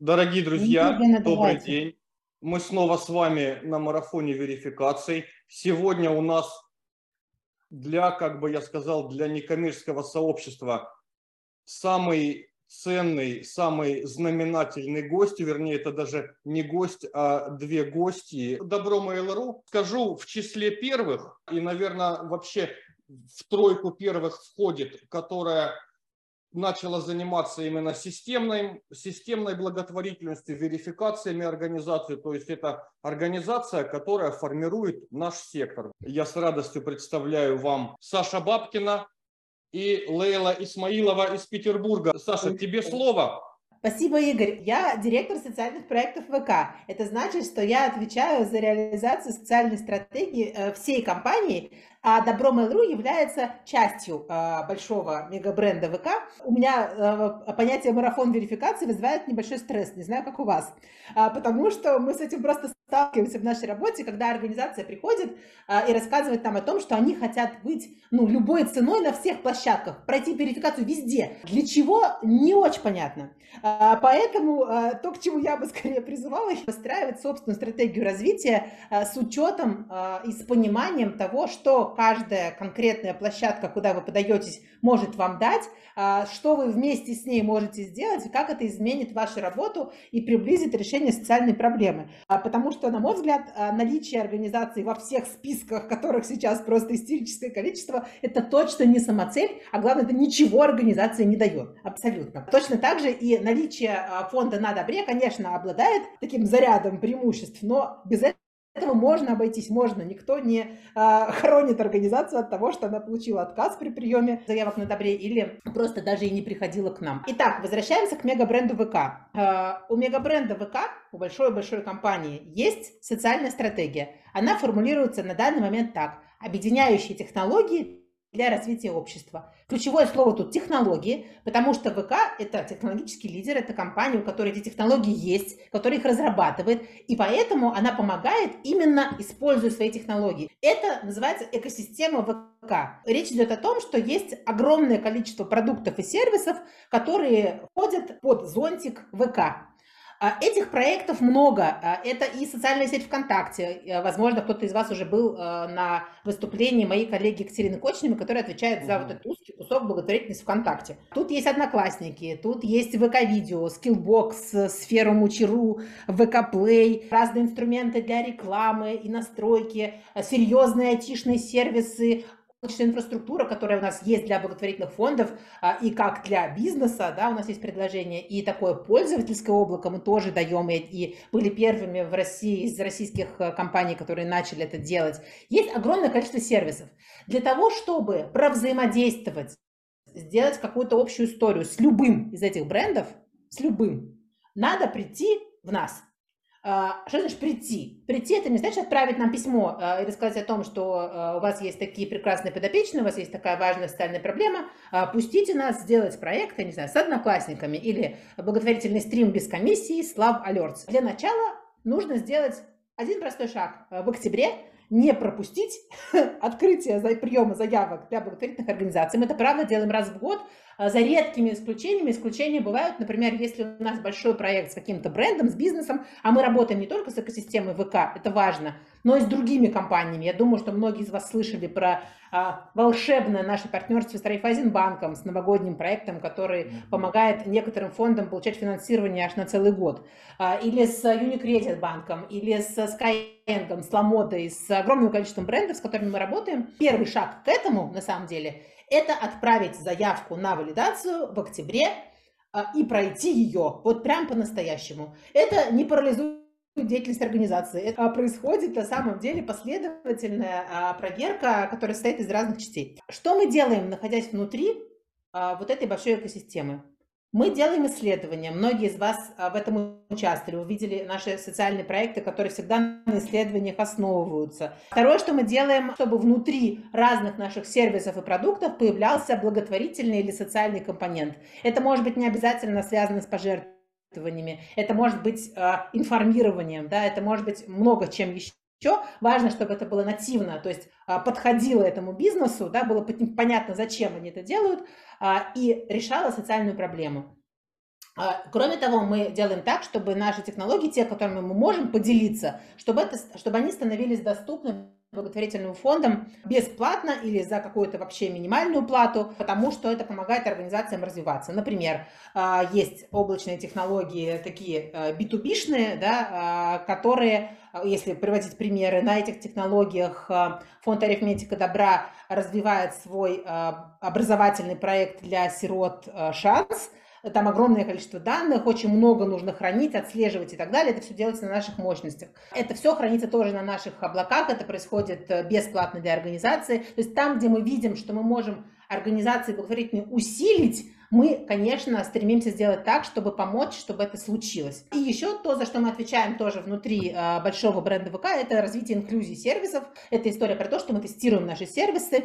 Дорогие друзья, добрый день. Мы снова с вами на марафоне верификаций. Сегодня у нас для, как бы я сказал, для некоммерческого сообщества самый ценный, самый знаменательный гость, вернее, это даже не гость, а две гости. Добро Mail.ru. Скажу в числе первых, и, наверное, вообще в тройку первых входит, которая начала заниматься именно системной, системной благотворительностью, верификациями организации. То есть это организация, которая формирует наш сектор. Я с радостью представляю вам Саша Бабкина и Лейла Исмаилова из Петербурга. Саша, тебе слово. Спасибо, Игорь. Я директор социальных проектов ВК. Это значит, что я отвечаю за реализацию социальной стратегии э, всей компании, а Добро Mail.ru является частью э, большого мегабренда ВК. У меня э, понятие марафон верификации вызывает небольшой стресс, не знаю, как у вас, а, потому что мы с этим просто сталкиваемся в нашей работе, когда организация приходит а, и рассказывает нам о том, что они хотят быть ну, любой ценой на всех площадках, пройти верификацию везде. Для чего, не очень понятно. А, поэтому а, то, к чему я бы скорее призывала, выстраивать собственную стратегию развития а, с учетом а, и с пониманием того, что каждая конкретная площадка, куда вы подаетесь, может вам дать, а, что вы вместе с ней можете сделать, и как это изменит вашу работу и приблизит решение социальной проблемы. А, потому что что, на мой взгляд, а, наличие организации во всех списках, которых сейчас просто истерическое количество, это точно не самоцель, а главное, это ничего организации не дает. Абсолютно. Точно так же и наличие а, фонда на добре, конечно, обладает таким зарядом преимуществ, но без этого этого можно обойтись, можно. Никто не а, хоронит организацию от того, что она получила отказ при приеме заявок на добре или просто даже и не приходила к нам. Итак, возвращаемся к мегабренду ВК. А, у мегабренда ВК, у большой-большой компании, есть социальная стратегия. Она формулируется на данный момент так. Объединяющие технологии для развития общества. Ключевое слово тут технологии, потому что ВК это технологический лидер, это компания, у которой эти технологии есть, которая их разрабатывает, и поэтому она помогает именно используя свои технологии. Это называется экосистема ВК. Речь идет о том, что есть огромное количество продуктов и сервисов, которые входят под зонтик ВК. А, этих проектов много. А, это и социальная сеть ВКонтакте. Э, возможно, кто-то из вас уже был э, на выступлении моей коллеги Екатерины Кочневой, которая отвечает за вот этот узкий кусок благотворительности ВКонтакте. Тут есть Одноклассники, тут есть ВК-видео, Skillbox, Сферу Мучеру, ВК-плей, разные инструменты для рекламы и настройки, э, серьезные айтишные сервисы, инфраструктура, которая у нас есть для благотворительных фондов а, и как для бизнеса, да, у нас есть предложение, и такое пользовательское облако мы тоже даем, и, и были первыми в России из российских э, компаний, которые начали это делать. Есть огромное количество сервисов. Для того, чтобы провзаимодействовать, сделать какую-то общую историю с любым из этих брендов, с любым, надо прийти в нас – что значит прийти? Прийти это не значит отправить нам письмо а, и рассказать о том, что а, у вас есть такие прекрасные подопечные, у вас есть такая важная социальная проблема. Пустите нас сделать проект, я не знаю, с одноклассниками или благотворительный стрим без комиссии Слав Алерts. Для начала нужно сделать один простой шаг. В октябре не пропустить открытие приема заявок для благотворительных организаций. Мы это, правда, делаем раз в год, а, за редкими исключениями. Исключения бывают, например, если у нас большой проект с каким-то брендом, с бизнесом, а мы работаем не только с экосистемой ВК, это важно, но и с другими компаниями. Я думаю, что многие из вас слышали про а, волшебное наше партнерство с Райфайзенбанком, с новогодним проектом, который mm-hmm. помогает некоторым фондам получать финансирование аж на целый год. А, или с Unicredit банком, или с Skyeng, с Ламодой, с огромным количеством брендов, с которыми мы работаем. Первый шаг к этому, на самом деле, это отправить заявку на валидацию в октябре а, и пройти ее вот прям по-настоящему. Это не парализует деятельность организации. Это происходит на самом деле последовательная а, проверка, которая состоит из разных частей. Что мы делаем, находясь внутри а, вот этой большой экосистемы? Мы делаем исследования. Многие из вас а, в этом участвовали, увидели наши социальные проекты, которые всегда на исследованиях основываются. Второе, что мы делаем, чтобы внутри разных наших сервисов и продуктов появлялся благотворительный или социальный компонент. Это может быть не обязательно связано с пожертвованием это может быть э, информированием, да, это может быть много чем еще. Важно, чтобы это было нативно, то есть э, подходило этому бизнесу, да, было понятно, зачем они это делают, э, и решало социальную проблему. А, кроме того, мы делаем так, чтобы наши технологии, те, которыми мы можем поделиться, чтобы, это, чтобы они становились доступны благотворительным фондом бесплатно или за какую-то вообще минимальную плату, потому что это помогает организациям развиваться. Например, а, есть облачные технологии такие B2B-шные, да, а, которые, если приводить примеры, на этих технологиях фонд арифметика добра развивает свой образовательный проект для сирот «Шанс», там огромное количество данных, очень много нужно хранить, отслеживать и так далее. Это все делается на наших мощностях. Это все хранится тоже на наших облаках, это происходит э, бесплатно для организации. То есть там, где мы видим, что мы можем организации благотворительные усилить, мы, конечно, стремимся сделать так, чтобы помочь, чтобы это случилось. И еще то, за что мы отвечаем тоже внутри э, большого бренда ВК, это развитие инклюзии сервисов. Это история про то, что мы тестируем наши сервисы,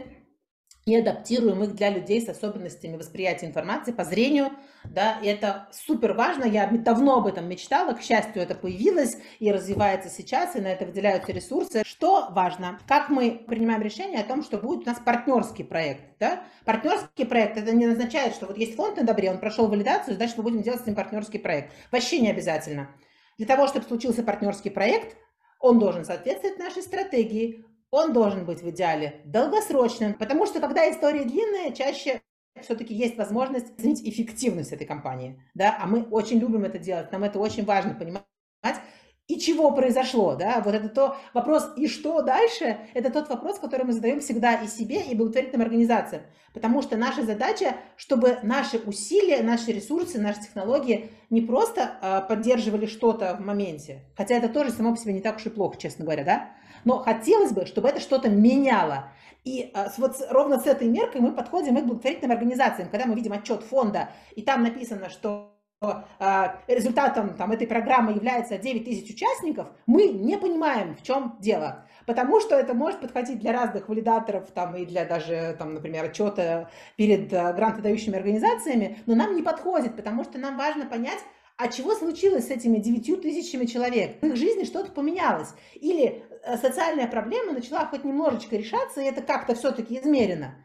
и адаптируем их для людей с особенностями восприятия информации по зрению, да, и это супер важно, я давно об этом мечтала, к счастью, это появилось и развивается сейчас, и на это выделяются ресурсы. Что важно? Как мы принимаем решение о том, что будет у нас партнерский проект, да? Партнерский проект, это не означает, что вот есть фонд на добре, он прошел валидацию, значит, мы будем делать с ним партнерский проект. Вообще не обязательно. Для того, чтобы случился партнерский проект, он должен соответствовать нашей стратегии, он должен быть в идеале долгосрочным, потому что когда история длинная, чаще все-таки есть возможность оценить эффективность этой компании, да, а мы очень любим это делать, нам это очень важно понимать, и чего произошло, да, вот это то вопрос, и что дальше, это тот вопрос, который мы задаем всегда и себе, и благотворительным организациям, потому что наша задача, чтобы наши усилия, наши ресурсы, наши технологии не просто э, поддерживали что-то в моменте, хотя это тоже само по себе не так уж и плохо, честно говоря, да, но хотелось бы, чтобы это что-то меняло. И а, вот ровно с этой меркой мы подходим и к благотворительным организациям. Когда мы видим отчет фонда, и там написано, что а, результатом там, этой программы является 9 тысяч участников, мы не понимаем, в чем дело. Потому что это может подходить для разных валидаторов там, и для даже, там, например, отчета перед а, грантодающими организациями, но нам не подходит, потому что нам важно понять, а чего случилось с этими девятью тысячами человек? В их жизни что-то поменялось. Или э, социальная проблема начала хоть немножечко решаться, и это как-то все-таки измерено.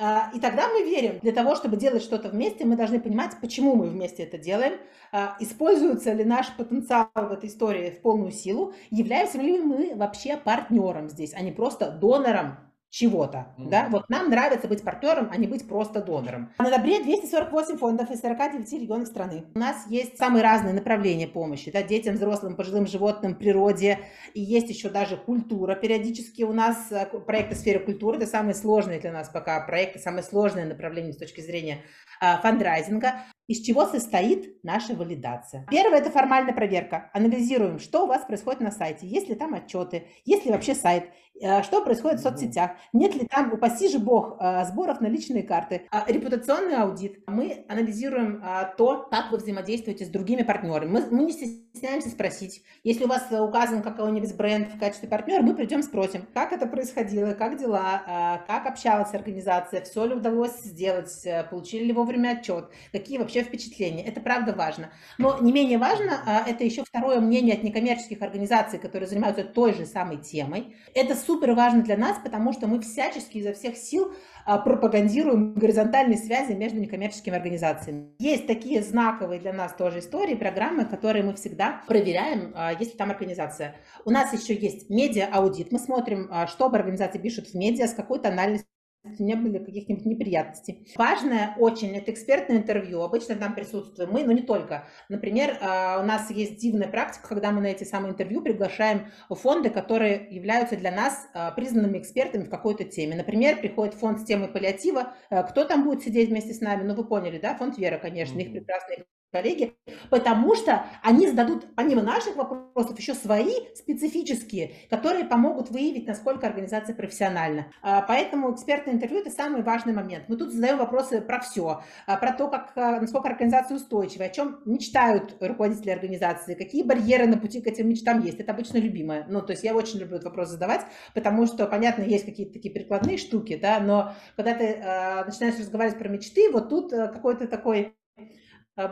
А, и тогда мы верим, для того, чтобы делать что-то вместе, мы должны понимать, почему мы вместе это делаем, а, используется ли наш потенциал в этой истории в полную силу, являемся ли мы вообще партнером здесь, а не просто донором чего-то, mm-hmm. да, вот нам нравится быть партнером, а не быть просто донором. На добре 248 фондов из 49 регионов страны. У нас есть самые разные направления помощи, да, детям, взрослым, пожилым животным, природе, и есть еще даже культура. Периодически у нас э, проекты в сфере культуры, это самые сложные для нас пока проекты, самые сложные направления с точки зрения а, фандрайзинга. Из чего состоит наша валидация? Первое – это формальная проверка. Анализируем, что у вас происходит на сайте, есть ли там отчеты, есть ли вообще сайт, что происходит в соцсетях, нет ли там, упаси же бог, э, сборов на личные карты. А, репутационный аудит. Мы анализируем а, то, как вы взаимодействуете с другими партнерами. Мы, мы не стесняемся спросить. Если у вас указан какой-нибудь бренд в качестве партнера, мы придем спросим, как это происходило, как дела, как общалась организация, все ли удалось сделать, э, получили ли вовремя отчет, какие вообще впечатление. Это правда важно. Но не менее важно, это еще второе мнение от некоммерческих организаций, которые занимаются той же самой темой. Это супер важно для нас, потому что мы всячески изо всех сил а, пропагандируем горизонтальные связи между некоммерческими организациями. Есть такие знаковые для нас тоже истории, программы, которые мы всегда проверяем, а, если там организация. У нас еще есть медиа-аудит. Мы смотрим, что об организации пишут в медиа, с какой тональностью не были каких-нибудь неприятностей. Важное очень это экспертное интервью. Обычно там присутствуем мы, но не только. Например, а, у нас есть дивная практика, когда мы на эти самые интервью приглашаем фонды, которые являются для нас а, признанными экспертами в какой-то теме. Например, приходит фонд с темой паллиатива. А, кто там будет сидеть вместе с нами? Ну, вы поняли, да? Фонд Вера, конечно, их прекрасные коллеги, потому что они зададут, помимо наших вопросов, еще свои специфические, которые помогут выявить, насколько организация профессиональна. А, поэтому экспертное интервью – это самый важный момент. Мы тут задаем вопросы про все, а, про то, как, а, насколько организация устойчива, о чем мечтают руководители организации, какие барьеры на пути к этим мечтам есть. Это обычно любимое. Ну, то есть я очень люблю этот вопрос задавать, потому что, понятно, есть какие-то такие прикладные штуки, да, но когда ты начинаешь разговаривать про мечты, вот тут какой-то такой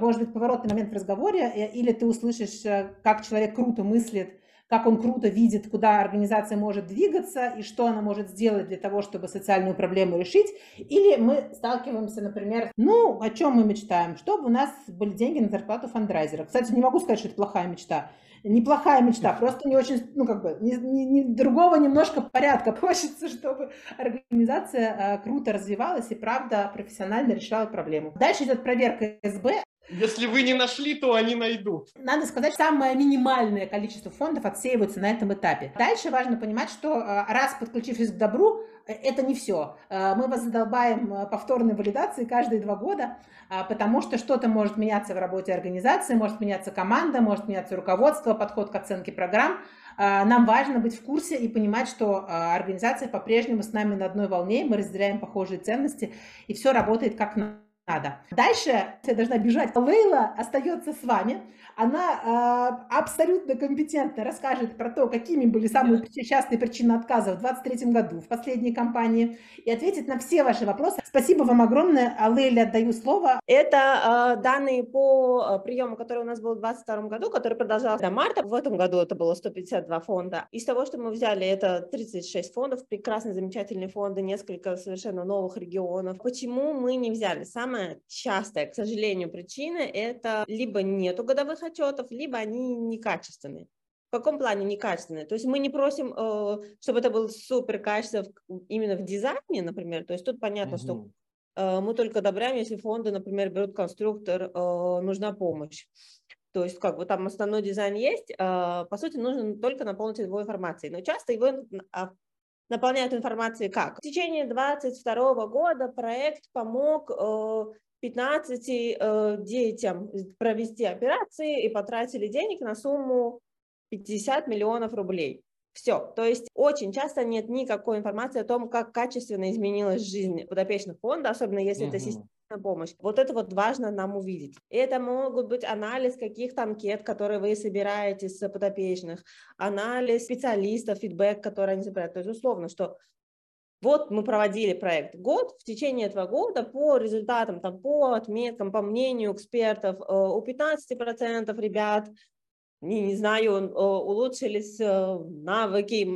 может быть поворотный момент в разговоре, э, или ты услышишь, э, как человек круто мыслит, как он круто видит, куда организация может двигаться и что она может сделать для того, чтобы социальную проблему решить. Или мы сталкиваемся, например, ну, о чем мы мечтаем? Чтобы у нас были деньги на зарплату фандрайзера. Кстати, не могу сказать, что это плохая мечта неплохая мечта, просто не очень, ну, как бы, не, не, не, другого немножко порядка. Хочется, чтобы организация э, круто развивалась и, правда, профессионально решала проблему. Дальше идет проверка СБ. Если вы не нашли, то они найдут. Надо сказать, самое минимальное количество фондов отсеиваются на этом этапе. Дальше важно понимать, что э, раз подключившись к добру, э, это не все. Э, мы вас задолбаем повторной валидации каждые два года, потому что что-то может меняться в работе организации, может меняться команда, может меняться руководство, подход к оценке программ. Нам важно быть в курсе и понимать, что организация по-прежнему с нами на одной волне, мы разделяем похожие ценности, и все работает как надо надо. Дальше я должна бежать. Лейла остается с вами. Она э, абсолютно компетентно расскажет про то, какими были самые частые причины отказа в 2023 году в последней кампании и ответит на все ваши вопросы. Спасибо вам огромное. А Лейле отдаю слово. Это э, данные по приему, который у нас был в 2022 году, который продолжался до марта. В этом году это было 152 фонда. Из того, что мы взяли, это 36 фондов, прекрасные, замечательные фонды, несколько совершенно новых регионов. Почему мы не взяли? Самое самая частая, к сожалению, причина – это либо нету годовых отчетов, либо они некачественные. В каком плане некачественные? То есть мы не просим, э, чтобы это был супер качество именно в дизайне, например. То есть тут понятно, угу. что э, мы только одобряем, если фонды, например, берут конструктор, э, нужна помощь. То есть как бы там основной дизайн есть, по сути нужно только наполнить его информацией. Но часто его а, наполняют информацией как? В течение 2022 года проект помог 15 э, э, детям провести операции и потратили денег на сумму 50 миллионов рублей. Все. То есть очень часто нет никакой информации о том, как качественно изменилась жизнь подопечных фонда, особенно если угу. это система помощь. Вот это вот важно нам увидеть. Это могут быть анализ каких-то анкет, которые вы собираете с подопечных, анализ специалистов, фидбэк, который они собирают. То есть условно, что вот мы проводили проект год, в течение этого года по результатам, там, по отметкам, по мнению экспертов, э, у 15% ребят не, не знаю, улучшились э, навыки,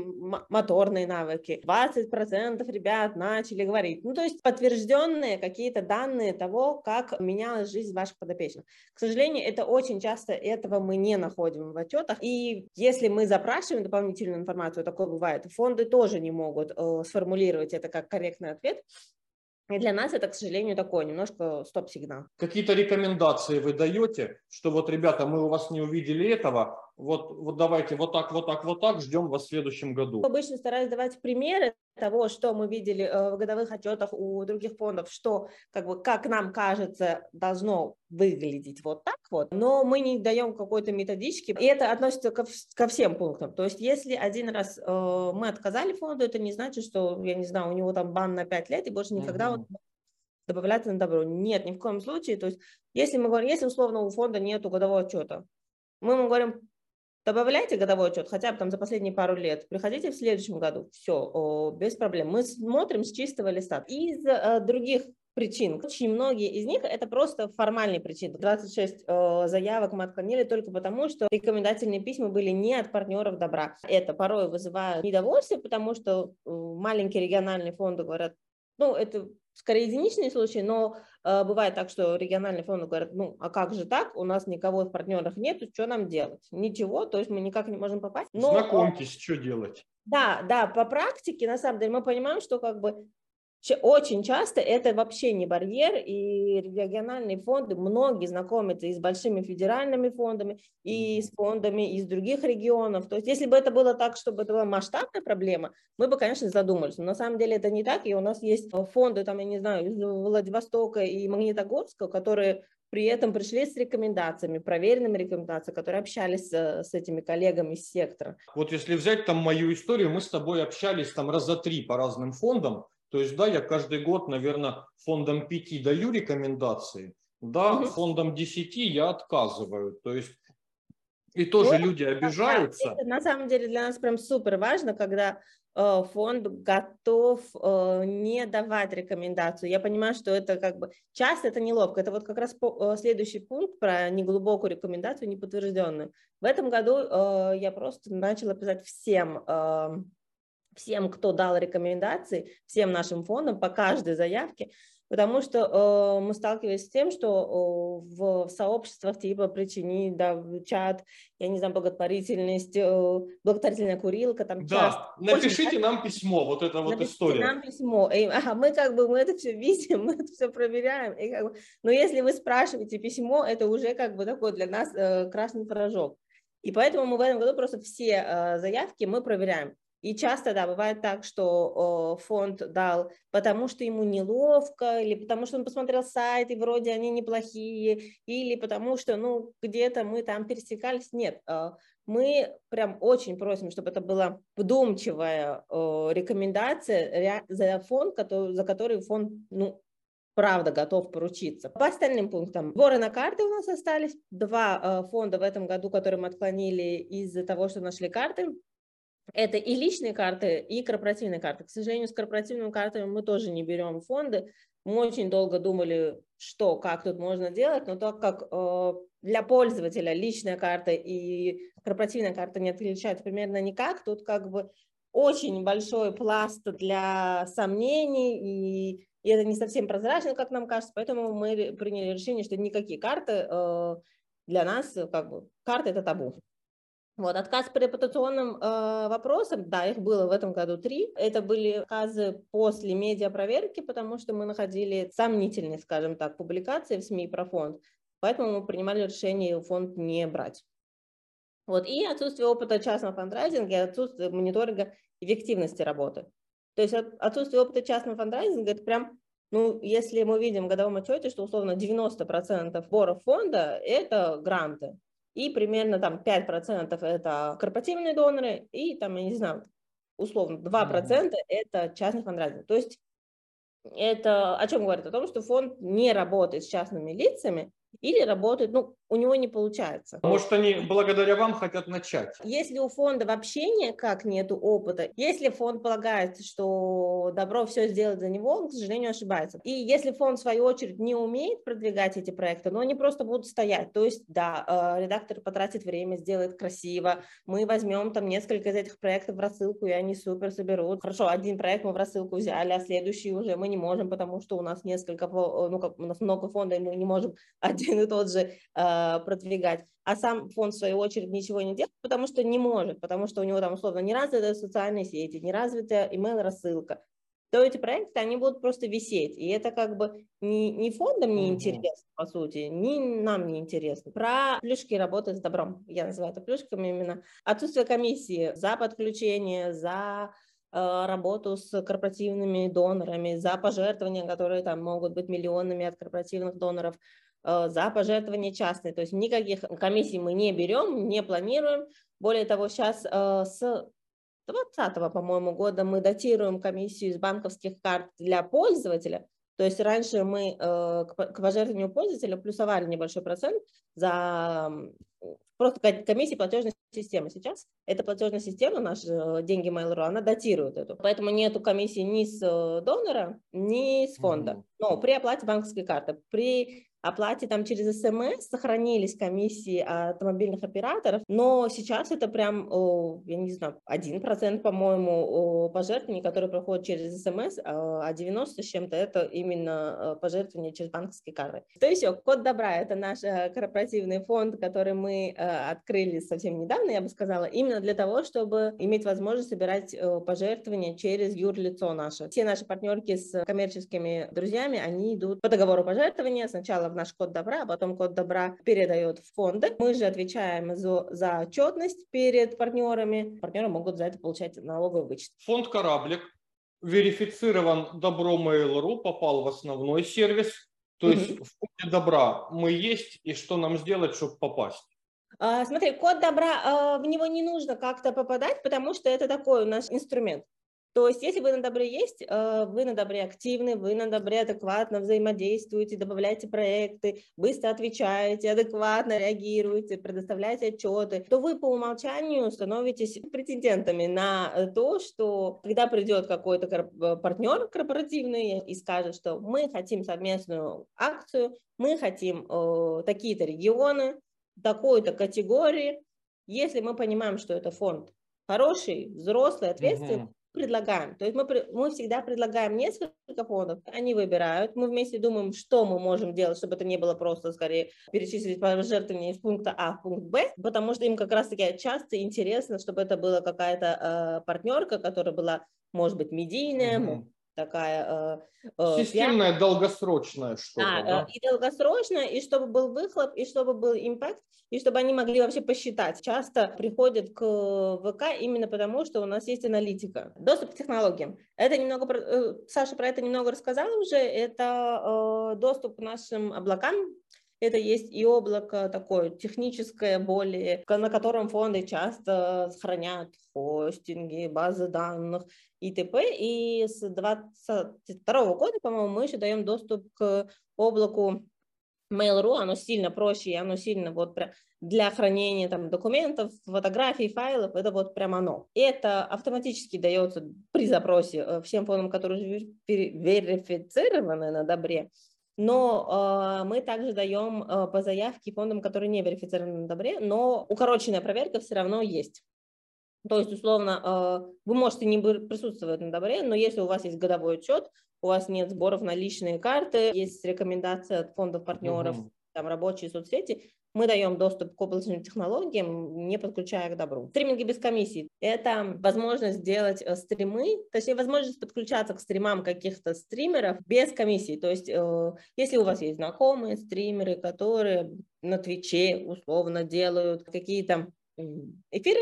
моторные навыки. 20% ребят начали говорить. Ну, то есть подтвержденные какие-то данные того, как менялась жизнь ваших подопечных. К сожалению, это очень часто этого мы не находим в отчетах. И если мы запрашиваем дополнительную информацию, такое бывает, фонды тоже не могут э, сформулировать это как корректный ответ. И для нас это, к сожалению, такой немножко стоп-сигнал. Какие-то рекомендации вы даете, что вот, ребята, мы у вас не увидели этого, вот, вот давайте вот так, вот так, вот так, ждем вас в следующем году. Обычно стараюсь давать примеры того, что мы видели э, в годовых отчетах у других фондов, что, как бы, как нам кажется, должно выглядеть вот так вот, но мы не даем какой-то методички, и это относится ко, ко всем пунктам. То есть, если один раз э, мы отказали фонду, это не значит, что, я не знаю, у него там бан на 5 лет, и больше никогда mm-hmm. он добавляться на добро. Нет, ни в коем случае. То есть, если мы говорим, если условно у фонда нет годового отчета, мы ему говорим, Добавляйте годовой отчет хотя бы там за последние пару лет. Приходите в следующем году. Все, без проблем. Мы смотрим с чистого листа. Из э, других причин. Очень многие из них это просто формальные причины. 26 э, заявок мы отклонили только потому, что рекомендательные письма были не от партнеров добра. Это порой вызывает недовольствие, потому что э, маленькие региональные фонды говорят, ну, это скорее единичные случаи, но э, бывает так, что региональные фонды говорят, ну, а как же так, у нас никого в партнерах нету, что нам делать? Ничего, то есть мы никак не можем попасть. Но, Знакомьтесь, что делать. Да, да, по практике, на самом деле, мы понимаем, что как бы очень часто это вообще не барьер, и региональные фонды, многие знакомятся и с большими федеральными фондами, и с фондами из других регионов. То есть если бы это было так, чтобы это была масштабная проблема, мы бы, конечно, задумались. Но на самом деле это не так, и у нас есть фонды, там, я не знаю, из Владивостока и Магнитогорска, которые при этом пришли с рекомендациями, проверенными рекомендациями, которые общались с, с этими коллегами из сектора. Вот если взять там мою историю, мы с тобой общались там раза три по разным фондам, то есть, да, я каждый год, наверное, фондом 5 даю рекомендации, да, угу. фондом 10 я отказываю. То есть, и тоже вот, люди обижаются. Это, на самом деле для нас прям супер важно, когда э, фонд готов э, не давать рекомендацию. Я понимаю, что это как бы часто это неловко. Это вот как раз следующий пункт про неглубокую рекомендацию, неподтвержденную. В этом году я просто начала писать всем всем, кто дал рекомендации, всем нашим фондам по каждой заявке, потому что э, мы сталкивались с тем, что э, в сообществах типа причини, да, чат, я не знаю, благотворительность, э, благотворительная курилка, там Да, часто, напишите очень, нам письмо, вот это вот история. нам письмо, и, а мы как бы, мы это все видим, мы это все проверяем, и как бы, но если вы спрашиваете письмо, это уже как бы такой для нас э, красный порошок. И поэтому мы в этом году просто все э, заявки мы проверяем. И часто, да, бывает так, что э, фонд дал, потому что ему неловко, или потому что он посмотрел сайт, и вроде они неплохие, или потому что, ну, где-то мы там пересекались. Нет, э, мы прям очень просим, чтобы это была вдумчивая э, рекомендация за фонд, который, за который фонд, ну, правда готов поручиться. По остальным пунктам. Сборы на карты у нас остались. Два э, фонда в этом году, которые мы отклонили из-за того, что нашли карты. Это и личные карты, и корпоративные карты. К сожалению, с корпоративными картами мы тоже не берем фонды. Мы очень долго думали, что, как тут можно делать, но так как э, для пользователя личная карта и корпоративная карта не отличаются примерно никак, тут как бы очень большой пласт для сомнений, и, и это не совсем прозрачно, как нам кажется, поэтому мы приняли решение, что никакие карты э, для нас, как бы, карты это табу. Вот, отказ по репутационным э, вопросам, да, их было в этом году три. Это были отказы после медиапроверки, потому что мы находили сомнительные, скажем так, публикации в СМИ про фонд. Поэтому мы принимали решение фонд не брать. Вот, и отсутствие опыта частного фандрайзинга отсутствие мониторинга эффективности работы. То есть отсутствие опыта частного фандрайзинга – это прям ну, если мы видим в годовом отчете, что условно 90% сборов фонда – это гранты, и примерно там 5% это корпоративные доноры, и там, я не знаю, условно 2% mm-hmm. это частный фандрайзинг. То есть это о чем говорит? О том, что фонд не работает с частными лицами, или работают, ну, у него не получается. Может, они благодаря вам хотят начать? Если у фонда вообще никак нету опыта, если фонд полагает, что добро все сделать за него, он, к сожалению, ошибается. И если фонд, в свою очередь, не умеет продвигать эти проекты, но они просто будут стоять. То есть, да, э, редактор потратит время, сделает красиво, мы возьмем там несколько из этих проектов в рассылку, и они супер соберут. Хорошо, один проект мы в рассылку взяли, а следующий уже мы не можем, потому что у нас несколько, ну, как, у нас много фондов, и мы не можем один и тот же э, продвигать, а сам фонд, в свою очередь, ничего не делает, потому что не может, потому что у него там, условно, не развитые социальные сети, не развитая email-рассылка, то эти проекты, они будут просто висеть. И это как бы ни, ни фондам не интересно, по сути, ни нам не интересно. Про плюшки работы с добром, я называю это плюшками именно. Отсутствие комиссии за подключение, за э, работу с корпоративными донорами, за пожертвования, которые там могут быть миллионами от корпоративных доноров, за пожертвования частные. То есть никаких комиссий мы не берем, не планируем. Более того, сейчас э, с 2020, по-моему, года мы датируем комиссию из банковских карт для пользователя. То есть раньше мы э, к пожертвованию пользователя плюсовали небольшой процент за просто комиссии платежной системы. Сейчас эта платежная система, наши деньги Mail.ru, она датирует эту. Поэтому нету комиссии ни с донора, ни с фонда. Но при оплате банковской карты, при оплате там через СМС сохранились комиссии от мобильных операторов, но сейчас это прям, я не знаю, 1% по-моему пожертвований, которые проходят через СМС, а 90 с чем-то это именно э, пожертвования через банковские карты. То есть все, Код Добра – это наш э, корпоративный фонд, который мы э, открыли совсем недавно, я бы сказала, именно для того, чтобы иметь возможность собирать пожертвования через юрлицо наше. Все наши партнерки с коммерческими друзьями, они идут по договору пожертвования. Сначала в наш код добра, а потом код добра передает в фонды. Мы же отвечаем за, за отчетность перед партнерами. Партнеры могут за это получать налоговый вычет. Фонд «Кораблик» верифицирован добро Mail.ru, попал в основной сервис. То mm-hmm. есть в коде добра мы есть, и что нам сделать, чтобы попасть? А, смотри, код добра, а, в него не нужно как-то попадать, потому что это такой у нас инструмент. То есть, если вы на добре есть, э, вы на добре активны, вы на добре адекватно взаимодействуете, добавляете проекты, быстро отвечаете, адекватно реагируете, предоставляете отчеты, то вы по умолчанию становитесь претендентами на э, то, что когда придет какой-то э, партнер корпоративный и скажет, что мы хотим совместную акцию, мы хотим э, такие-то регионы, такой-то категории, если мы понимаем, что это фонд хороший, взрослый, ответственный, угу предлагаем. То есть мы, мы всегда предлагаем несколько фондов, они выбирают, мы вместе думаем, что мы можем делать, чтобы это не было просто скорее перечислить пожертвования из пункта А в пункт Б, потому что им как раз-таки часто интересно, чтобы это была какая-то э, партнерка, которая была, может быть, медийная, угу такая... Э, Системная, пиар... долгосрочная что-то, а, да? И долгосрочная, и чтобы был выхлоп, и чтобы был импакт, и чтобы они могли вообще посчитать. Часто приходят к ВК именно потому, что у нас есть аналитика. Доступ к технологиям. Это немного, э, Саша про это немного рассказала уже, это э, доступ к нашим облакам, это есть и облако такое техническое, более, на котором фонды часто хранят хостинги, базы данных и т.п. И с 2022 года, по-моему, мы еще даем доступ к облаку Mail.ru, оно сильно проще, и оно сильно вот для хранения там, документов, фотографий, файлов, это вот прям оно. Это автоматически дается при запросе э, всем фондам, которые верифицированы на Добре, но э, мы также даем э, по заявке фондам, которые не верифицированы на Добре, но укороченная проверка все равно есть. То есть, условно, э, вы можете не присутствовать на Добре, но если у вас есть годовой отчет, у вас нет сборов на личные карты, есть рекомендация от фондов партнеров, угу. там рабочие соцсети, мы даем доступ к облачным технологиям, не подключая к добру. Стриминги без комиссий – это возможность сделать э, стримы, точнее, возможность подключаться к стримам каких-то стримеров без комиссии. То есть, э, если у вас есть знакомые стримеры, которые на Твиче условно делают какие-то эфиры,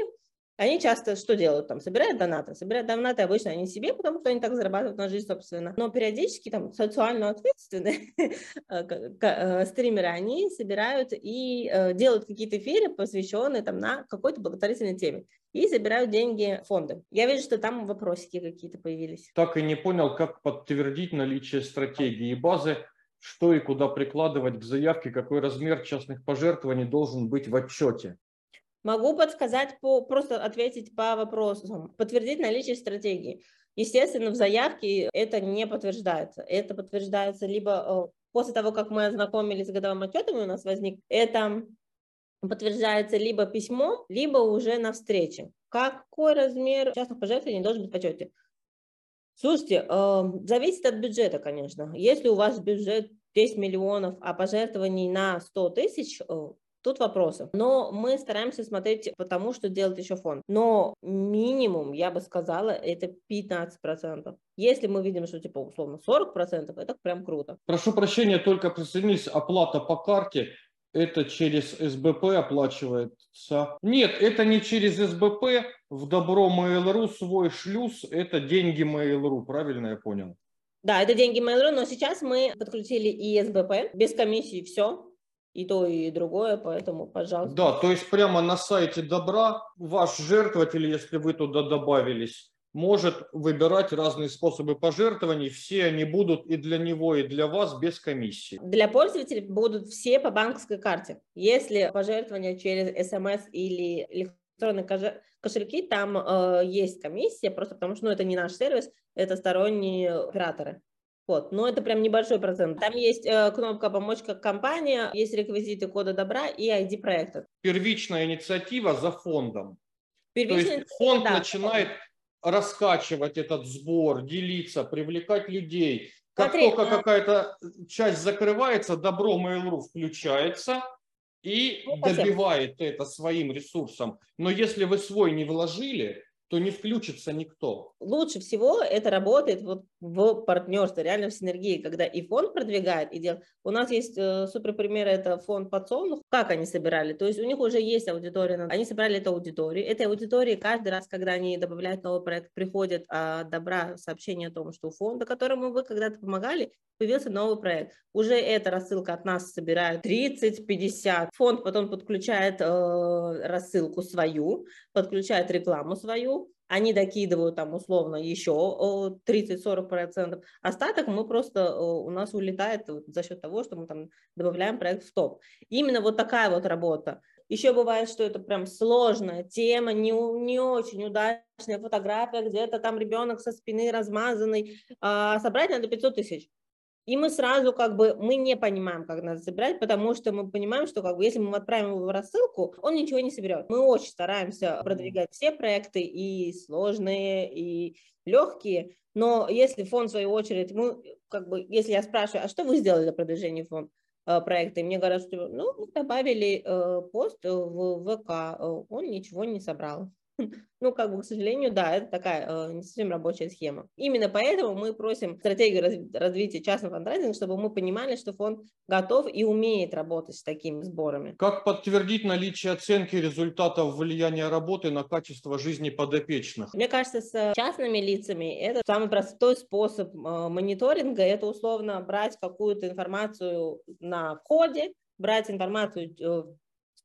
они часто что делают? Там собирают донаты. Собирают донаты обычно они себе, потому что они так зарабатывают на жизнь, собственно. Но периодически там социально ответственные э, э, стримеры, они собирают и э, делают какие-то эфиры, посвященные там на какой-то благотворительной теме. И забирают деньги фонды. Я вижу, что там вопросики какие-то появились. Так и не понял, как подтвердить наличие стратегии и базы что и куда прикладывать к заявке, какой размер частных пожертвований должен быть в отчете. Могу подсказать, по, просто ответить по вопросам, подтвердить наличие стратегии. Естественно, в заявке это не подтверждается. Это подтверждается либо э, после того, как мы ознакомились с годовым отчетом, у нас возник, это подтверждается либо письмом, либо уже на встрече. Какой размер частных пожертвований должен быть в отчете? Слушайте, э, зависит от бюджета, конечно. Если у вас бюджет 10 миллионов, а пожертвований на 100 тысяч, э, Тут вопросы. Но мы стараемся смотреть потому, что делает еще фонд. Но минимум, я бы сказала, это 15%. Если мы видим, что типа условно 40%, это прям круто. Прошу прощения, только присоединись, оплата по карте это через СБП оплачивается. Нет, это не через СБП. В добро Mail.ru свой шлюз – это деньги Mail.ru. Правильно я понял? Да, это деньги Mail.ru, но сейчас мы подключили и СБП, без комиссии все и то, и другое, поэтому, пожалуйста. Да, то есть прямо на сайте Добра ваш жертвователь, если вы туда добавились, может выбирать разные способы пожертвований. Все они будут и для него, и для вас без комиссии. Для пользователей будут все по банковской карте. Если пожертвования через СМС или электронные кошельки, там э, есть комиссия, просто потому что ну, это не наш сервис, это сторонние операторы. Вот, но это прям небольшой процент. Там есть э, кнопка «Помочь как компания», есть реквизиты кода добра и ID проекта. Первичная инициатива за фондом. Первичная То есть фонд да. начинает раскачивать этот сбор, делиться, привлекать людей. Как Смотри, только а... какая-то часть закрывается, добро Mail.ru включается и ну, добивает это своим ресурсом. Но если вы свой не вложили, то не включится никто. Лучше всего это работает вот в партнерстве, реально в синергии, когда и фонд продвигает, и делает. У нас есть э, супер пример, это фонд подсолнух. Как они собирали? То есть у них уже есть аудитория, они собрали эту аудиторию. Этой аудитории каждый раз, когда они добавляют новый проект, приходит а, добра сообщение о том, что у фонда, которому вы когда-то помогали, появился новый проект. Уже эта рассылка от нас собирает 30-50. Фонд потом подключает э, рассылку свою, подключает рекламу свою, они докидывают там условно еще 30-40%, остаток мы просто, у нас улетает за счет того, что мы там добавляем проект в топ. Именно вот такая вот работа. Еще бывает, что это прям сложная тема, не, не очень удачная фотография, где-то там ребенок со спины размазанный, а собрать надо 500 тысяч. И мы сразу как бы, мы не понимаем, как надо собирать, потому что мы понимаем, что как бы если мы отправим его в рассылку, он ничего не соберет. Мы очень стараемся продвигать все проекты, и сложные, и легкие, но если фонд, в свою очередь, мы, как бы, если я спрашиваю, а что вы сделали для продвижения фонда? Э, проекта, и мне говорят, что ну, мы добавили э, пост в ВК, э, он ничего не собрал. Ну, как бы, к сожалению, да, это такая э, не совсем рабочая схема. Именно поэтому мы просим стратегию раз, развития частного фандрайзинга, чтобы мы понимали, что фонд готов и умеет работать с такими сборами. Как подтвердить наличие оценки результатов влияния работы на качество жизни подопечных? Мне кажется, с частными лицами это самый простой способ э, мониторинга. Это условно брать какую-то информацию на входе, брать информацию э,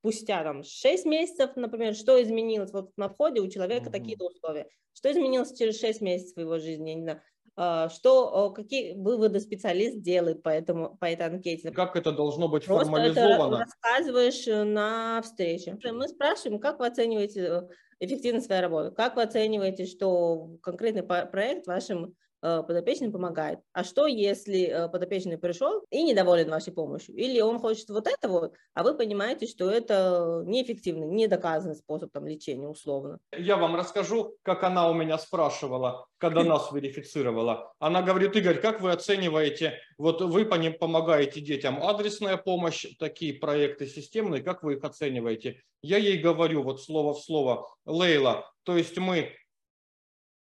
спустя там 6 месяцев, например, что изменилось вот на входе у человека mm-hmm. такие-то условия, что изменилось через 6 месяцев в его жизни, я не знаю, а, что, какие выводы специалист делает по, этому, по этой анкете. Как это должно быть Просто формализовано? Это рассказываешь э, на встрече. Мы спрашиваем, как вы оцениваете э, эффективность своей работы, как вы оцениваете, что конкретный проект вашим подопечный помогает. А что, если э, подопечный пришел и недоволен вашей помощью? Или он хочет вот это вот, а вы понимаете, что это неэффективный, недоказанный способ там, лечения условно. Я вам расскажу, как она у меня спрашивала, когда нас верифицировала. Она говорит, Игорь, как вы оцениваете, вот вы помогаете детям, адресная помощь, такие проекты системные, как вы их оцениваете? Я ей говорю вот слово в слово, Лейла, то есть мы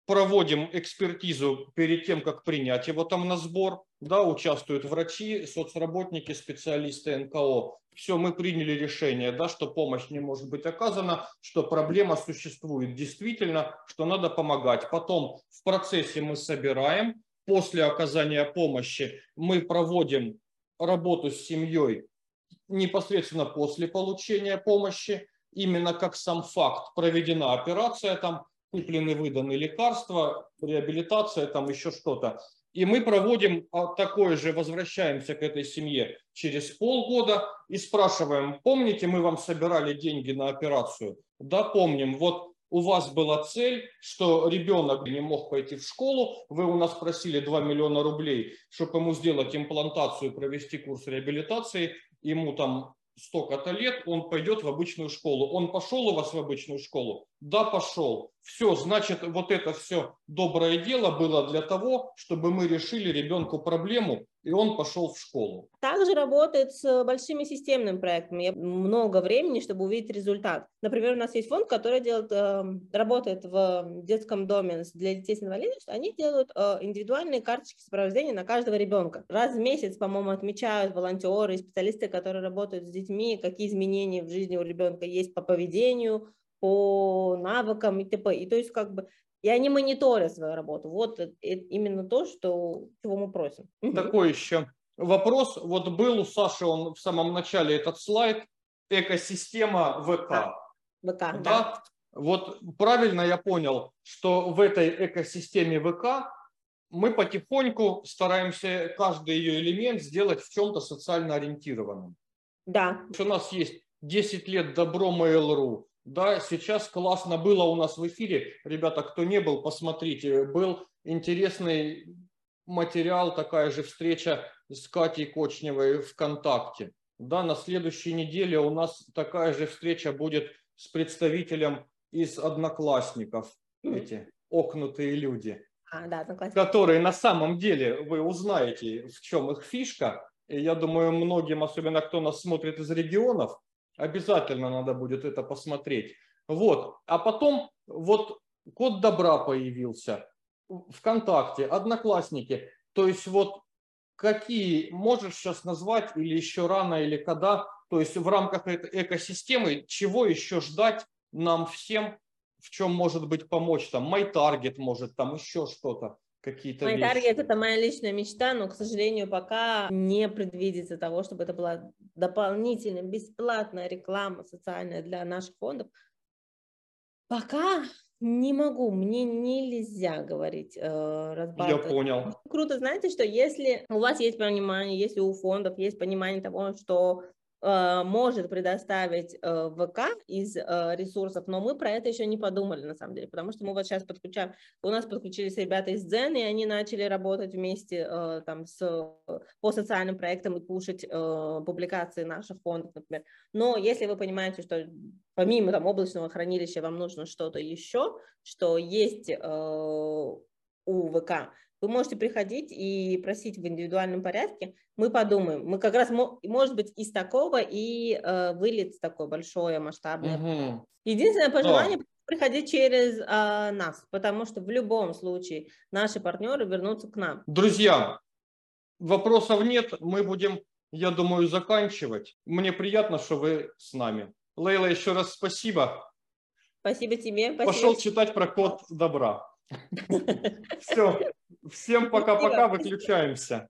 проводим экспертизу перед тем, как принять его там на сбор. Да, участвуют врачи, соцработники, специалисты НКО. Все, мы приняли решение, да, что помощь не может быть оказана, что проблема существует действительно, что надо помогать. Потом в процессе мы собираем, после оказания помощи мы проводим работу с семьей непосредственно после получения помощи, именно как сам факт проведена операция там, куплены, выданы лекарства, реабилитация, там еще что-то. И мы проводим а, такое же, возвращаемся к этой семье через полгода и спрашиваем, помните, мы вам собирали деньги на операцию? Да, помним. Вот у вас была цель, что ребенок не мог пойти в школу, вы у нас просили 2 миллиона рублей, чтобы ему сделать имплантацию, провести курс реабилитации, ему там столько-то лет, он пойдет в обычную школу. Он пошел у вас в обычную школу? Да, пошел. Все, значит, вот это все доброе дело было для того, чтобы мы решили ребенку проблему, и он пошел в школу. Также работает с большими системными проектами. Много времени, чтобы увидеть результат. Например, у нас есть фонд, который делает, э, работает в детском доме для детей с инвалидностью. Они делают э, индивидуальные карточки сопровождения на каждого ребенка. Раз в месяц, по-моему, отмечают волонтеры и специалисты, которые работают с детьми, какие изменения в жизни у ребенка есть по поведению, по навыкам и т.п. И то есть как бы и они мониторят свою работу. Вот именно то, что, чего мы просим. Такой еще вопрос. Вот был у Саши, он в самом начале этот слайд, экосистема ВК. Да. ВК, да. да. Вот правильно я понял, что в этой экосистеме ВК мы потихоньку стараемся каждый ее элемент сделать в чем-то социально ориентированным. Да. У нас есть 10 лет добро Mail.ru, да, сейчас классно было у нас в эфире. Ребята, кто не был, посмотрите. Был интересный материал, такая же встреча с Катей Кочневой ВКонтакте. Да, на следующей неделе у нас такая же встреча будет с представителем из одноклассников, эти окнутые люди, а, да, которые на самом деле вы узнаете, в чем их фишка. И я думаю, многим, особенно кто нас смотрит из регионов, Обязательно надо будет это посмотреть. Вот. А потом вот код добра появился. ВКонтакте, Одноклассники. То есть вот какие можешь сейчас назвать или еще рано или когда, то есть в рамках этой экосистемы, чего еще ждать нам всем, в чем может быть помочь, там, MyTarget может, там еще что-то какие-то Мой таргет – это моя личная мечта, но, к сожалению, пока не предвидится того, чтобы это была дополнительная бесплатная реклама социальная для наших фондов. Пока Не могу, мне нельзя говорить э, Я понял. Круто, знаете, что если у вас есть понимание, если у фондов есть понимание того, что может предоставить э, ВК из э, ресурсов, но мы про это еще не подумали на самом деле, потому что мы вот сейчас подключаем, у нас подключились ребята из Zen, и они начали работать вместе там с, по социальным проектам и пушить публикации наших фондов, например. Но если вы понимаете, что помимо там облачного хранилища вам нужно что-то еще, что есть у ВК, вы можете приходить и просить в индивидуальном порядке. Мы подумаем. Мы как раз, может быть, из такого и э, вылет такой большое, масштабное. Угу. Единственное пожелание приходить через э, нас, потому что в любом случае наши партнеры вернутся к нам. Друзья, вопросов нет. Мы будем, я думаю, заканчивать. Мне приятно, что вы с нами. Лейла, еще раз спасибо. Спасибо тебе. Спасибо. Пошел читать про код добра. Все. Всем пока-пока, выключаемся.